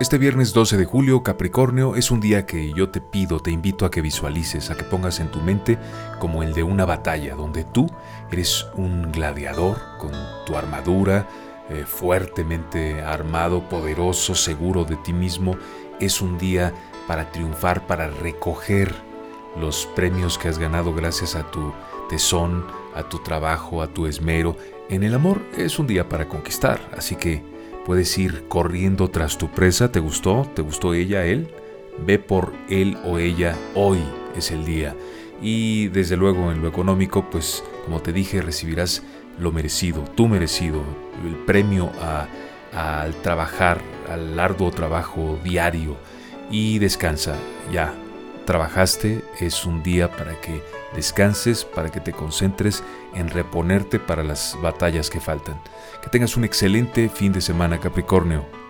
Este viernes 12 de julio, Capricornio, es un día que yo te pido, te invito a que visualices, a que pongas en tu mente como el de una batalla, donde tú eres un gladiador con tu armadura, eh, fuertemente armado, poderoso, seguro de ti mismo. Es un día para triunfar, para recoger los premios que has ganado gracias a tu tesón, a tu trabajo, a tu esmero. En el amor es un día para conquistar, así que puedes ir corriendo tras tu presa. ¿Te gustó? ¿Te gustó ella, él? Ve por él o ella. Hoy es el día. Y desde luego en lo económico, pues como te dije, recibirás lo merecido, tu merecido, el premio al trabajar, al arduo trabajo diario. Y descansa, ya, trabajaste, es un día para que descanses, para que te concentres en reponerte para las batallas que faltan. Que tengas un excelente fin de semana, Capricornio.